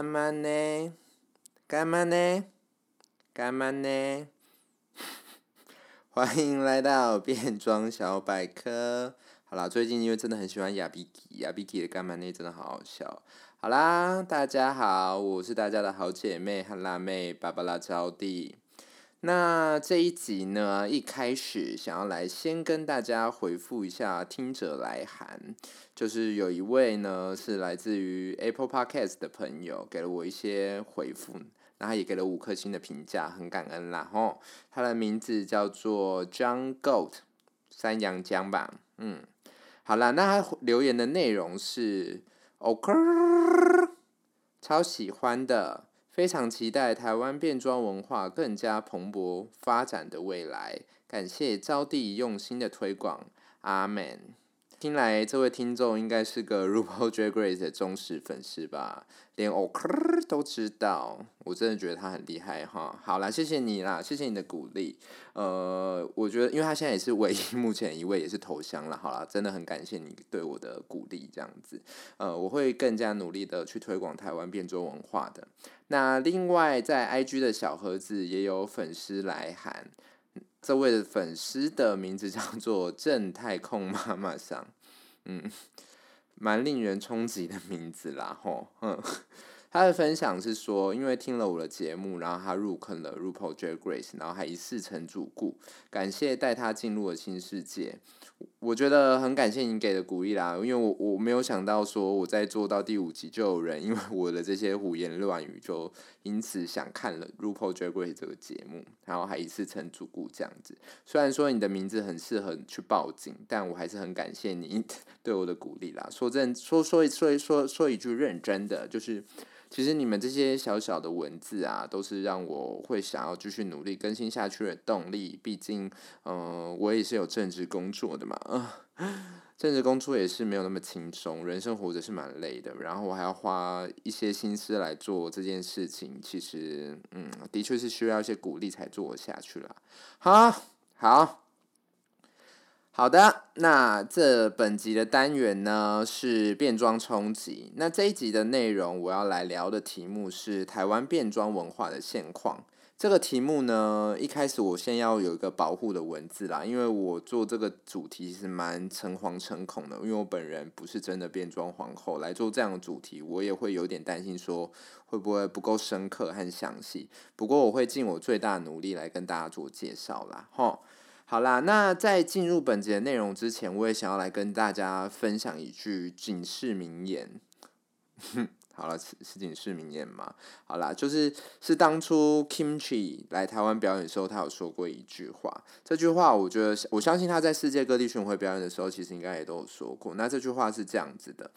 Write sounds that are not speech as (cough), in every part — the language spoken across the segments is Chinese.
干嘛呢？干嘛呢？干嘛呢？欢迎来到变装小百科。好啦，最近因为真的很喜欢亚比基，亚比基的干嘛呢真的好好笑。好啦，大家好，我是大家的好姐妹和辣妹芭芭拉招弟。那这一集呢，一开始想要来先跟大家回复一下听者来函，就是有一位呢是来自于 Apple Podcast 的朋友给了我一些回复，那他也给了五颗星的评价，很感恩啦吼。他的名字叫做 John Goat 山羊江吧，嗯，好啦，那他留言的内容是 OK，超喜欢的。非常期待台湾变装文化更加蓬勃发展的未来，感谢招弟用心的推广，阿门。听来这位听众应该是个 (laughs) RuPaul Drag Race 的忠实粉丝吧，连 OK (laughs) 都知道，我真的觉得他很厉害哈。好啦，谢谢你啦，谢谢你的鼓励。呃，我觉得，因为他现在也是唯一 (laughs) 目前一位也是投降了，好啦，真的很感谢你对我的鼓励，这样子，呃，我会更加努力的去推广台湾变装文化的。那另外在 IG 的小盒子也有粉丝来函。这位粉丝的名字叫做正太控妈妈桑，嗯，蛮令人冲击的名字啦，吼，嗯，他的分享是说，因为听了我的节目，然后他入坑了 RuPaul Drag Race，然后还一次成主顾，感谢带他进入了新世界。我觉得很感谢你给的鼓励啦，因为我我没有想到说我在做到第五集就有人因为我的这些胡言乱语就因此想看了《RuPaul Drag Race》这个节目，然后还一次成主顾这样子。虽然说你的名字很适合去报警，但我还是很感谢你 (laughs) 对我的鼓励啦。说真说说说说说一句认真的，就是。其实你们这些小小的文字啊，都是让我会想要继续努力更新下去的动力。毕竟，嗯、我也是有政治工作的嘛，(laughs) 政治工作也是没有那么轻松，人生活着是蛮累的。然后我还要花一些心思来做这件事情，其实，嗯，的确是需要一些鼓励才做下去了。好，好。好的，那这本集的单元呢是变装冲击。那这一集的内容，我要来聊的题目是台湾变装文化的现况。这个题目呢，一开始我先要有一个保护的文字啦，因为我做这个主题是蛮诚惶诚恐的，因为我本人不是真的变装皇后来做这样的主题，我也会有点担心说会不会不够深刻和详细。不过我会尽我最大努力来跟大家做介绍啦，吼。好啦，那在进入本节内容之前，我也想要来跟大家分享一句警示名言。哼，(laughs) 好了，是是警示名言吗？好啦，就是是当初 Kimchi 来台湾表演的时候，他有说过一句话。这句话，我觉得我相信他在世界各地巡回表演的时候，其实应该也都有说过。那这句话是这样子的，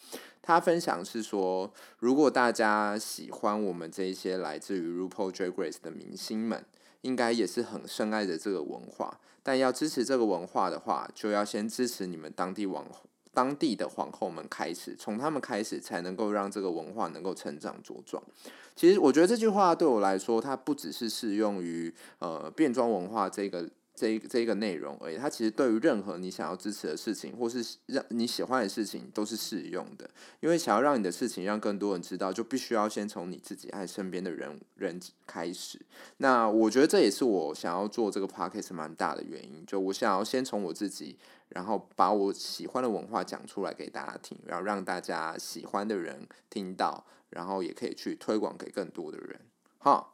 他分享是说，如果大家喜欢我们这一些来自于 RuPaul Drag Race 的明星们。应该也是很深爱着这个文化，但要支持这个文化的话，就要先支持你们当地王当地的皇后们开始，从他们开始才能够让这个文化能够成长茁壮。其实我觉得这句话对我来说，它不只是适用于呃变装文化这个。这一这一个内容而已，它其实对于任何你想要支持的事情，或是让你喜欢的事情，都是适用的。因为想要让你的事情让更多人知道，就必须要先从你自己爱身边的人人开始。那我觉得这也是我想要做这个 podcast 蛮大的原因，就我想要先从我自己，然后把我喜欢的文化讲出来给大家听，然后让大家喜欢的人听到，然后也可以去推广给更多的人。好。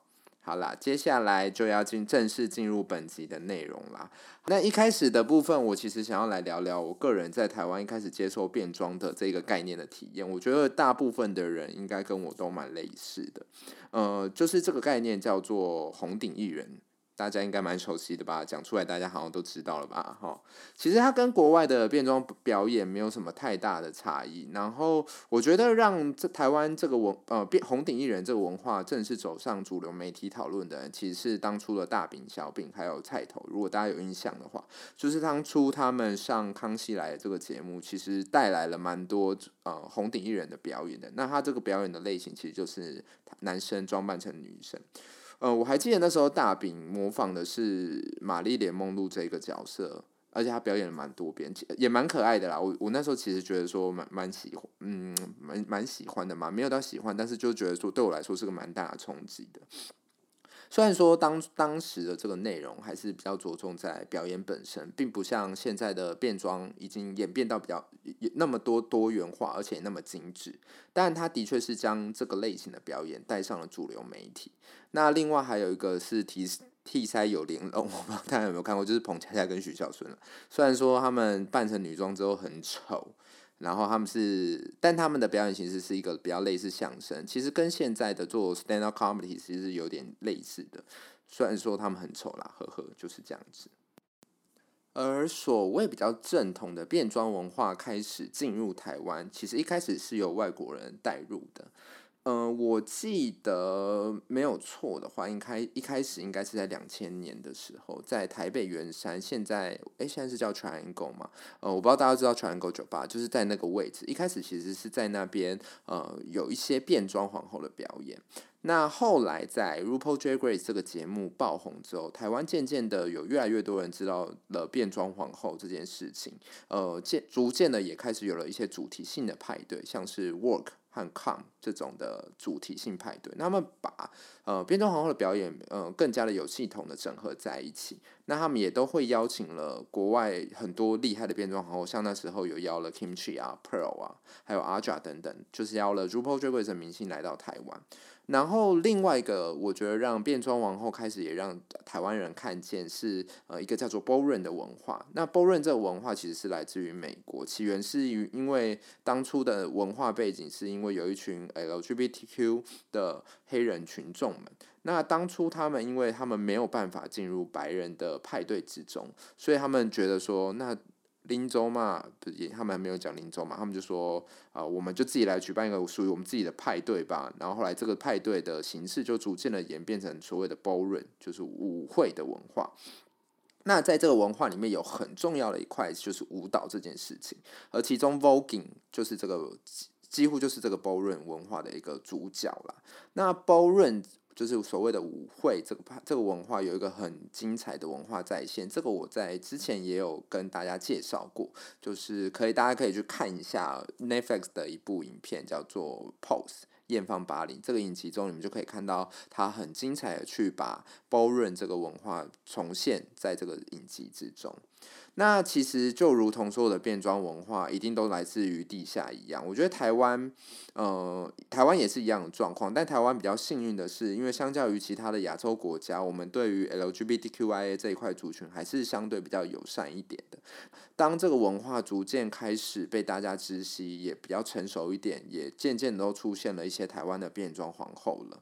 好啦，接下来就要进正式进入本集的内容啦。那一开始的部分，我其实想要来聊聊我个人在台湾一开始接受变装的这个概念的体验。我觉得大部分的人应该跟我都蛮类似的，呃，就是这个概念叫做红顶艺人。大家应该蛮熟悉的吧？讲出来大家好像都知道了吧？哈，其实它跟国外的变装表演没有什么太大的差异。然后我觉得让这台湾这个文呃变红顶艺人这个文化正式走上主流媒体讨论的，其实是当初的大饼、小饼还有菜头。如果大家有印象的话，就是当初他们上《康熙来了》这个节目，其实带来了蛮多呃红顶艺人的表演的。那他这个表演的类型其实就是男生装扮成女生。呃，我还记得那时候大饼模仿的是玛丽莲梦露这个角色，而且他表演的蛮多遍，也蛮可爱的啦。我我那时候其实觉得说蛮蛮喜欢，嗯，蛮蛮喜欢的嘛，没有到喜欢，但是就觉得说对我来说是个蛮大的冲击的。虽然说当当时的这个内容还是比较着重在表演本身，并不像现在的变装已经演变到比较那么多多元化，而且那么精致。但他的确是将这个类型的表演带上了主流媒体。那另外还有一个是替替塞有玲珑，(laughs) 我不知道大家有没有看过，就是彭恰恰跟许效舜。虽然说他们扮成女装之后很丑。然后他们是，但他们的表演形式是一个比较类似相声，其实跟现在的做 stand up comedy 其实有点类似的。虽然说他们很丑啦，呵呵，就是这样子。而所谓比较正统的变装文化开始进入台湾，其实一开始是由外国人带入的。嗯、呃，我记得没有错的话，应该一开始应该是在两千年的时候，在台北圆山，现在诶，现在是叫 Triangle 嘛？呃，我不知道大家知道 Triangle 酒吧，就是在那个位置。一开始其实是在那边，呃，有一些变装皇后的表演。那后来在 RuPaul Drag Race 这个节目爆红之后，台湾渐渐的有越来越多人知道了变装皇后这件事情，呃，渐逐渐的也开始有了一些主题性的派对，像是 Work。和 Come 这种的主题性派对，那他们把呃变装皇后的表演呃更加的有系统的整合在一起。那他们也都会邀请了国外很多厉害的变装皇后，像那时候有邀了 Kimchi 啊、Pearl 啊，还有 Aja 等等，就是邀了 RuPaul Drag Race 的明星来到台湾。然后另外一个，我觉得让变装皇后开始也让台湾人看见是呃一个叫做 Ballroom 的文化。那 Ballroom 这个文化其实是来自于美国，起源是于因为当初的文化背景是因为有一群 LGBTQ 的黑人群众们。那当初他们因为他们没有办法进入白人的派对之中，所以他们觉得说那。林州嘛，不也他们还没有讲林州嘛，他们就说啊、我们就自己来举办一个属于我们自己的派对吧。然后后来这个派对的形式就逐渐的演变成所谓的 ballroom，就是舞会的文化。那在这个文化里面有很重要的一块就是舞蹈这件事情，而其中 voguing 就是这个几乎就是这个 ballroom 文化的一个主角啦。那 ballroom 就是所谓的舞会，这个这个文化有一个很精彩的文化在线，这个我在之前也有跟大家介绍过，就是可以大家可以去看一下 Netflix 的一部影片，叫做《Pose》艳放巴黎，这个影集中你们就可以看到它很精彩的去把包润这个文化重现在这个影集之中。那其实就如同所有的变装文化，一定都来自于地下一样。我觉得台湾，呃，台湾也是一样的状况。但台湾比较幸运的是，因为相较于其他的亚洲国家，我们对于 LGBTQIA 这一块族群还是相对比较友善一点的。当这个文化逐渐开始被大家知悉，也比较成熟一点，也渐渐都出现了一些台湾的变装皇后了。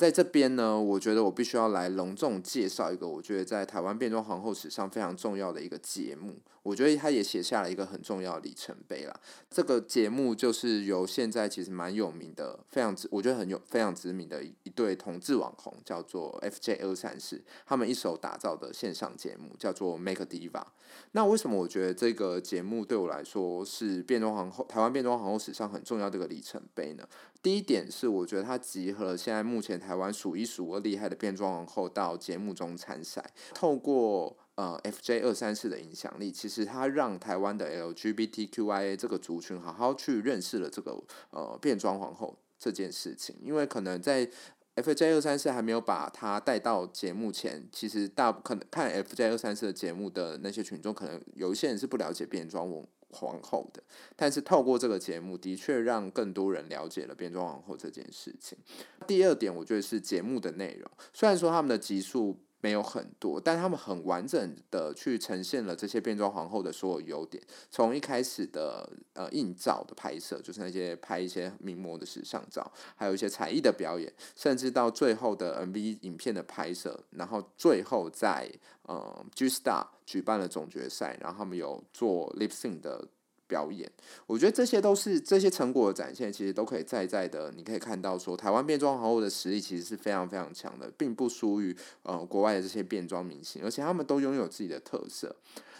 在这边呢，我觉得我必须要来隆重介绍一个，我觉得在台湾变装皇后史上非常重要的一个节目。我觉得他也写下了一个很重要里程碑啦。这个节目就是由现在其实蛮有名的、非常，我觉得很有非常知名的一对同志网红，叫做 FJ 二三四，他们一手打造的线上节目叫做 Make Diva。那为什么我觉得这个节目对我来说是变装皇后台湾变装皇后史上很重要的一个里程碑呢？第一点是我觉得它集合了现在目前台湾数一数二厉害的变装皇后到节目中参赛，透过。呃，FJ 二三四的影响力，其实它让台湾的 LGBTQIA 这个族群好好去认识了这个呃变装皇后这件事情。因为可能在 FJ 二三四还没有把它带到节目前，其实大可能看 FJ 二三四的节目的那些群众，可能有一些人是不了解变装皇后的。但是透过这个节目，的确让更多人了解了变装皇后这件事情。第二点，我觉得是节目的内容，虽然说他们的集数。没有很多，但他们很完整的去呈现了这些变装皇后的所有优点。从一开始的呃硬照的拍摄，就是那些拍一些名模的时尚照，还有一些才艺的表演，甚至到最后的 MV 影片的拍摄，然后最后在呃 G Star 举办了总决赛，然后他们有做 Lip Sync 的。表演，我觉得这些都是这些成果的展现，其实都可以在在的，你可以看到说，台湾变装皇后的实力其实是非常非常强的，并不输于呃国外的这些变装明星，而且他们都拥有自己的特色。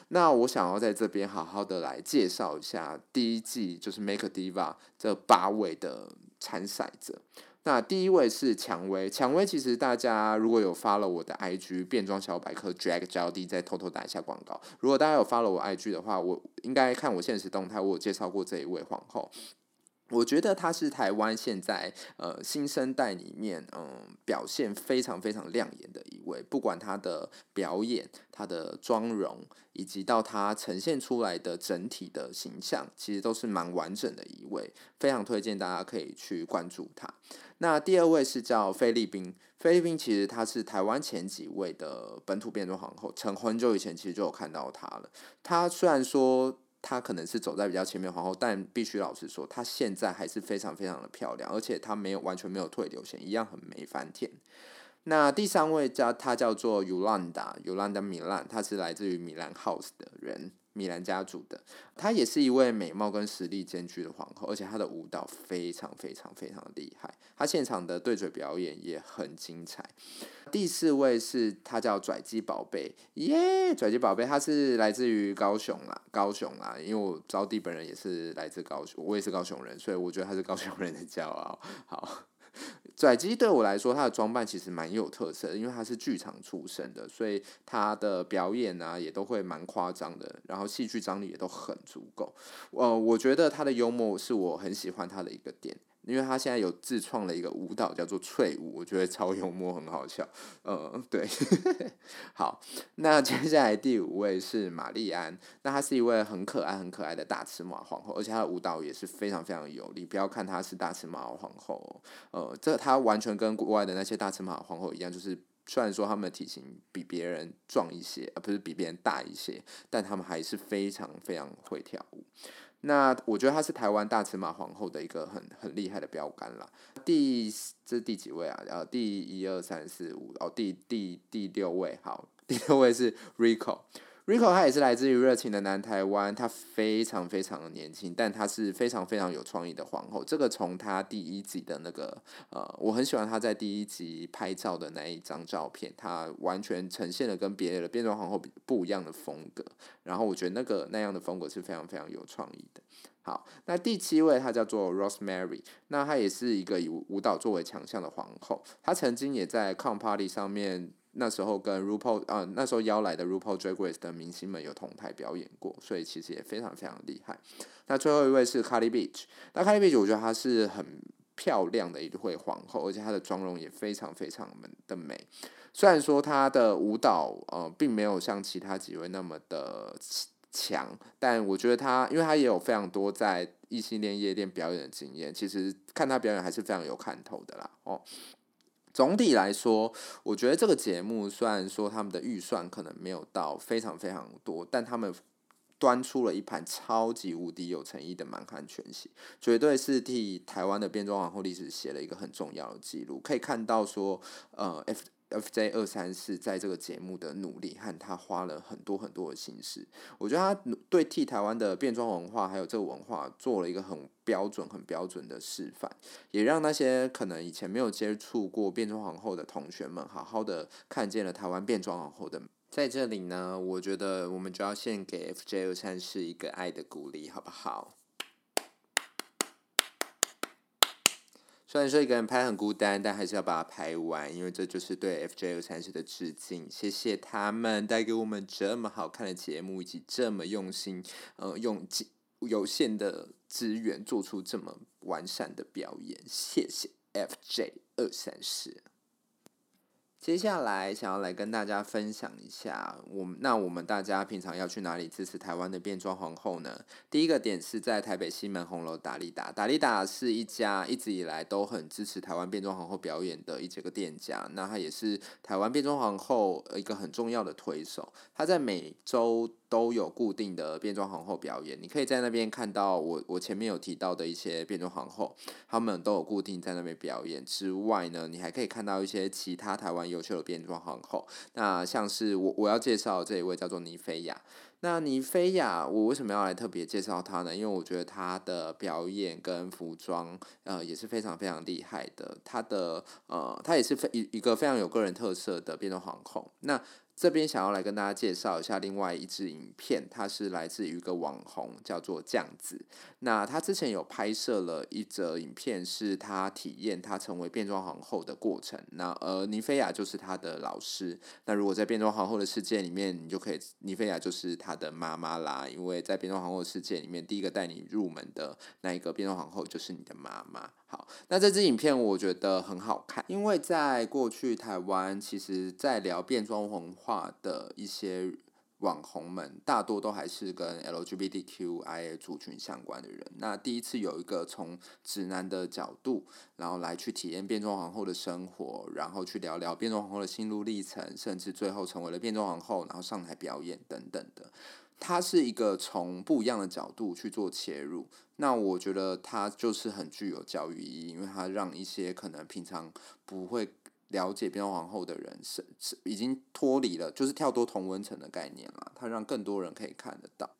那我想要在这边好好的来介绍一下第一季就是 Make Diva 这八位的参赛者。那第一位是蔷薇，蔷薇其实大家如果有发了我的 IG 变装小百科 Drag JLD，，再偷偷打一下广告。如果大家有发了我 IG 的话，我应该看我现实动态，我有介绍过这一位皇后。我觉得她是台湾现在呃新生代里面嗯、表现非常非常亮眼的一位，不管她的表演、她的妆容，以及到她呈现出来的整体的形象，其实都是蛮完整的一位，非常推荐大家可以去关注她。那第二位是叫菲律宾，菲律宾其实她是台湾前几位的本土变装皇后，从很久以前其实就有看到她了。她虽然说。她可能是走在比较前面皇后，但必须老实说，她现在还是非常非常的漂亮，而且她没有完全没有退流线，一样很美翻天。那第三位叫她叫做 Yolanda，Yolanda 米兰她是来自于米兰 House 的人。米兰家族的，她也是一位美貌跟实力兼具的皇后，而且她的舞蹈非常非常非常厉害，她现场的对嘴表演也很精彩。第四位是她叫拽鸡宝贝，耶，拽鸡宝贝，她是来自于高雄啦，高雄啦，因为我招弟本人也是来自高雄，我也是高雄人，所以我觉得她是高雄人的骄傲。好。(laughs) 拽机对我来说，他的装扮其实蛮有特色的，因为他是剧场出身的，所以他的表演啊也都会蛮夸张的，然后戏剧张力也都很足够。呃，我觉得他的幽默是我很喜欢他的一个点。因为他现在有自创了一个舞蹈，叫做脆舞，我觉得超幽默，很好笑。嗯，对，(laughs) 好，那接下来第五位是玛丽安，那她是一位很可爱、很可爱的大尺码皇后，而且她的舞蹈也是非常非常有力。不要看她是大尺码皇后，呃，这她完全跟国外的那些大尺码皇后一样，就是虽然说他们的体型比别人壮一些，而不是比别人大一些，但他们还是非常非常会跳舞。那我觉得她是台湾大尺码皇后的一个很很厉害的标杆啦。第这是第几位啊？呃，第一二三四五哦，第第第六位，好，(laughs) 第六位是 Rico。Rico 他也是来自于热情的南台湾，他非常非常的年轻，但他是非常非常有创意的皇后。这个从他第一集的那个呃，我很喜欢他在第一集拍照的那一张照片，他完全呈现了跟别的变装皇后不一样的风格。然后我觉得那个那样的风格是非常非常有创意的。好，那第七位她叫做 Rosemary，那她也是一个以舞蹈作为强项的皇后，她曾经也在 Com Party 上面。那时候跟 RuPaul 啊，那时候邀来的 RuPaul Drag Race 的明星们有同台表演过，所以其实也非常非常厉害。那最后一位是 Cardi Beach，那 Cardi Beach 我觉得她是很漂亮的一位皇后，而且她的妆容也非常非常的美。虽然说她的舞蹈呃并没有像其他几位那么的强，但我觉得她，因为她也有非常多在异性恋夜店表演的经验，其实看她表演还是非常有看头的啦哦。总体来说，我觉得这个节目虽然说他们的预算可能没有到非常非常多，但他们端出了一盘超级无敌有诚意的满汉全席，绝对是替台湾的变装皇后历史写了一个很重要的记录。可以看到说，呃，F。FJ 二三四在这个节目的努力和他花了很多很多的心思，我觉得他对替台湾的变装文化还有这个文化做了一个很标准、很标准的示范，也让那些可能以前没有接触过变装皇后的同学们，好好的看见了台湾变装皇后的。在这里呢，我觉得我们就要献给 FJ 二三四一个爱的鼓励，好不好？虽然说一个人拍很孤单，但还是要把它拍完，因为这就是对 FJ 二三十的致敬。谢谢他们带给我们这么好看的节目，以及这么用心，呃，用有限的资源做出这么完善的表演。谢谢 FJ 二三十。接下来想要来跟大家分享一下，我们那我们大家平常要去哪里支持台湾的变装皇后呢？第一个点是在台北西门红楼达利达，达利达是一家一直以来都很支持台湾变装皇后表演的一这个店家，那他也是台湾变装皇后一个很重要的推手，他在每周。都有固定的变装皇后表演，你可以在那边看到我我前面有提到的一些变装皇后，他们都有固定在那边表演。之外呢，你还可以看到一些其他台湾优秀的变装皇后。那像是我我要介绍这一位叫做尼菲亚。那尼菲亚，我为什么要来特别介绍她呢？因为我觉得她的表演跟服装呃也是非常非常厉害的。她的呃她也是非一一个非常有个人特色的变装皇后。那这边想要来跟大家介绍一下另外一支影片，它是来自于一个网红，叫做酱子。那他之前有拍摄了一则影片，是他体验他成为变装皇后的过程。那呃，尼菲亚就是他的老师。那如果在变装皇后的世界里面，你就可以，尼菲亚就是他的妈妈啦。因为在变装皇后的世界里面，第一个带你入门的那一个变装皇后就是你的妈妈。好，那这支影片我觉得很好看，因为在过去台湾，其实在聊变装文化的一些网红们，大多都还是跟 LGBTQIA 族群相关的人。那第一次有一个从直男的角度，然后来去体验变装皇后的生活，然后去聊聊变装皇后的心路历程，甚至最后成为了变装皇后，然后上台表演等等的。它是一个从不一样的角度去做切入，那我觉得它就是很具有教育意义，因为它让一些可能平常不会了解变装皇后的人是是已经脱离了，就是跳脱同温层的概念了，它让更多人可以看得到。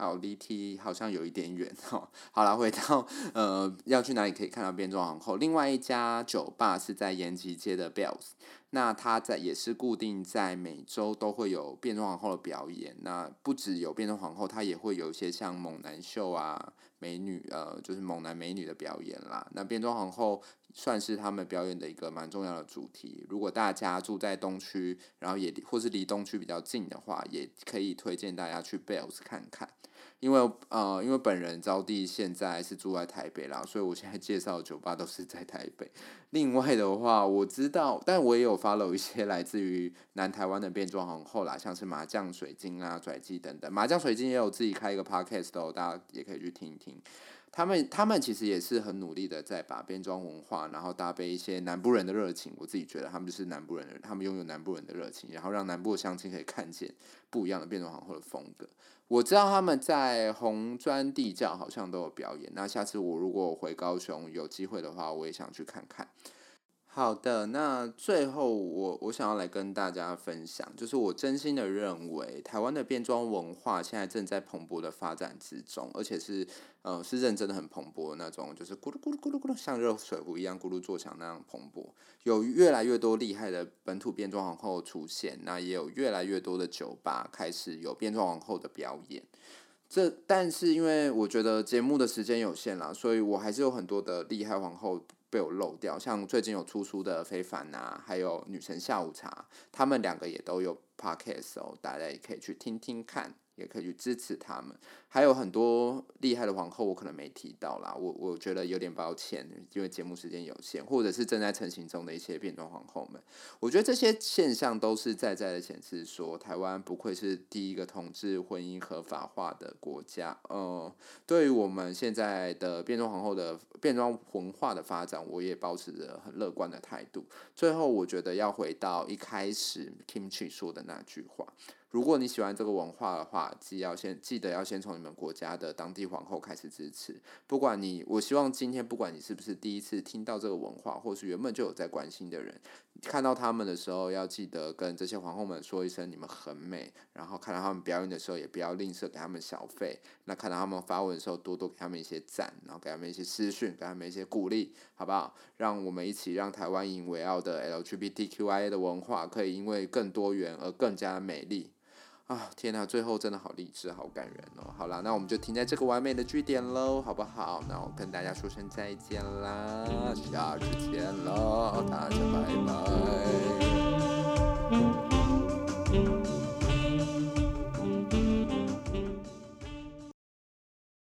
好，离题好像有一点远哦。好了，回到呃要去哪里可以看到变装皇后？另外一家酒吧是在延吉街的 Bells，那它在也是固定在每周都会有变装皇后的表演。那不只有变装皇后，它也会有一些像猛男秀啊、美女呃，就是猛男美女的表演啦。那变装皇后算是他们表演的一个蛮重要的主题。如果大家住在东区，然后也或是离东区比较近的话，也可以推荐大家去 Bells 看看。因为呃，因为本人招弟现在是住在台北啦，所以我现在介绍的酒吧都是在台北。另外的话，我知道，但我也有 follow 一些来自于南台湾的变装皇后啦，像是麻将水晶啊、拽鸡等等。麻将水晶也有自己开一个 podcast 哦，大家也可以去听一听。他们他们其实也是很努力的在把边庄文化，然后搭配一些南部人的热情。我自己觉得他们就是南部人的，他们拥有南部人的热情，然后让南部的乡亲可以看见不一样的变装皇后的风格。我知道他们在红砖地窖好像都有表演。那下次我如果回高雄有机会的话，我也想去看看。好的，那最后我我想要来跟大家分享，就是我真心的认为，台湾的变装文化现在正在蓬勃的发展之中，而且是呃是认真的很蓬勃的那种，就是咕噜咕噜咕噜咕噜像热水壶一样咕噜作响那样蓬勃，有越来越多厉害的本土变装皇后出现，那也有越来越多的酒吧开始有变装皇后的表演。这但是因为我觉得节目的时间有限啦，所以我还是有很多的厉害皇后。被我漏掉，像最近有出书的非凡啊，还有女神下午茶，他们两个也都有 podcast 哦，大家也可以去听听看。也可以去支持他们，还有很多厉害的皇后，我可能没提到啦，我我觉得有点抱歉，因为节目时间有限，或者是正在成型中的一些变装皇后们，我觉得这些现象都是在在的显示说，台湾不愧是第一个同志婚姻合法化的国家，呃，对于我们现在的变装皇后的变装文化的发展，我也保持着很乐观的态度。最后，我觉得要回到一开始 Kimchi 说的那句话。如果你喜欢这个文化的话，记要先记得要先从你们国家的当地皇后开始支持。不管你，我希望今天不管你是不是第一次听到这个文化，或是原本就有在关心的人，看到他们的时候，要记得跟这些皇后们说一声你们很美。然后看到他们表演的时候，也不要吝啬给他们小费。那看到他们发文的时候，多多给他们一些赞，然后给他们一些私讯，给他们一些鼓励，好不好？让我们一起让台湾引以为傲的 LGBTQIA 的文化，可以因为更多元而更加美丽。啊，天呐！最后真的好励志，好感人哦。好啦，那我们就停在这个完美的句点喽，好不好？那我跟大家说声再见啦，下次见喽，大家拜拜。